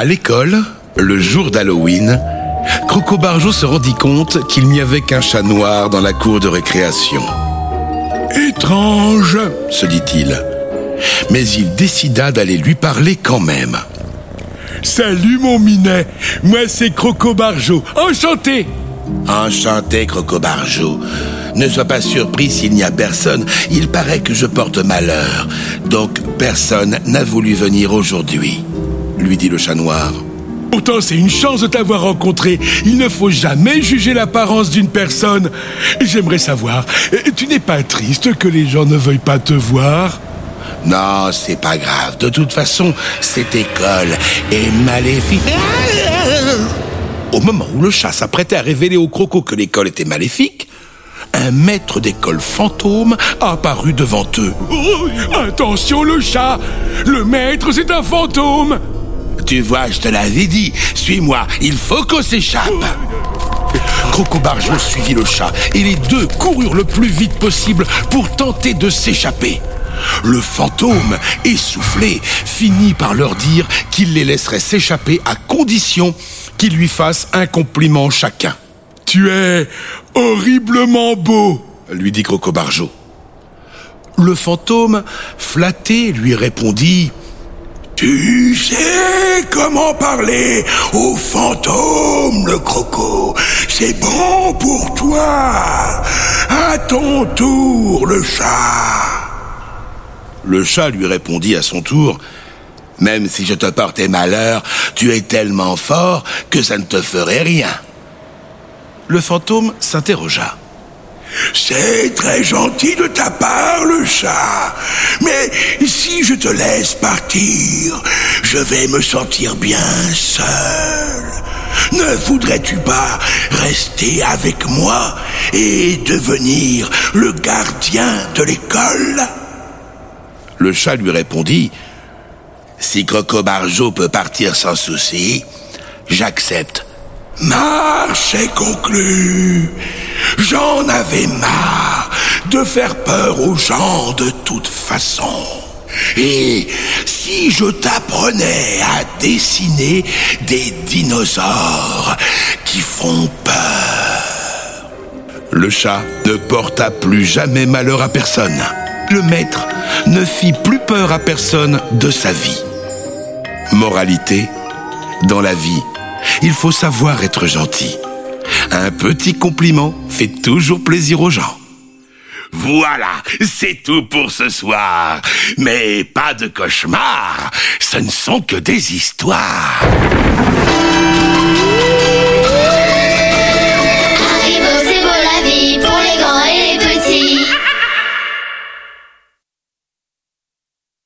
À l'école, le jour d'Halloween, Croco Barjo se rendit compte qu'il n'y avait qu'un chat noir dans la cour de récréation. Étrange, se dit-il. Mais il décida d'aller lui parler quand même. Salut mon minet, moi c'est Croco Barjo, enchanté Enchanté Croco Barjo. Ne sois pas surpris s'il n'y a personne, il paraît que je porte malheur. Donc personne n'a voulu venir aujourd'hui, lui dit le chat noir. Pourtant, c'est une chance de t'avoir rencontré. Il ne faut jamais juger l'apparence d'une personne. J'aimerais savoir, tu n'es pas triste que les gens ne veuillent pas te voir? Non, c'est pas grave. De toute façon, cette école est maléfique. Au moment où le chat s'apprêtait à révéler au croco que l'école était maléfique, un maître d'école fantôme a apparu devant eux. attention le chat Le maître, c'est un fantôme tu vois, je te l'avais dit. Suis-moi, il faut qu'on s'échappe. Croco Barjo suivit le chat et les deux coururent le plus vite possible pour tenter de s'échapper. Le fantôme, essoufflé, finit par leur dire qu'il les laisserait s'échapper à condition qu'ils lui fassent un compliment chacun. Tu es horriblement beau, lui dit Croco Barjo. Le fantôme, flatté, lui répondit tu sais comment parler au fantôme, le croco. C'est bon pour toi. À ton tour, le chat. Le chat lui répondit à son tour. Même si je te portais malheur, tu es tellement fort que ça ne te ferait rien. Le fantôme s'interrogea. C'est très gentil de ta part, le chat. Mais si je te laisse partir, je vais me sentir bien seul. Ne voudrais-tu pas rester avec moi et devenir le gardien de l'école? Le chat lui répondit Si Croco Barjo peut partir sans souci, j'accepte. Marche est conclue. J'en avais marre de faire peur aux gens de toute façon. Et si je t'apprenais à dessiner des dinosaures qui font peur Le chat ne porta plus jamais malheur à personne. Le maître ne fit plus peur à personne de sa vie. Moralité, dans la vie, il faut savoir être gentil. Un petit compliment fait toujours plaisir aux gens. Voilà, c'est tout pour ce soir. Mais pas de cauchemar, ce ne sont que des histoires.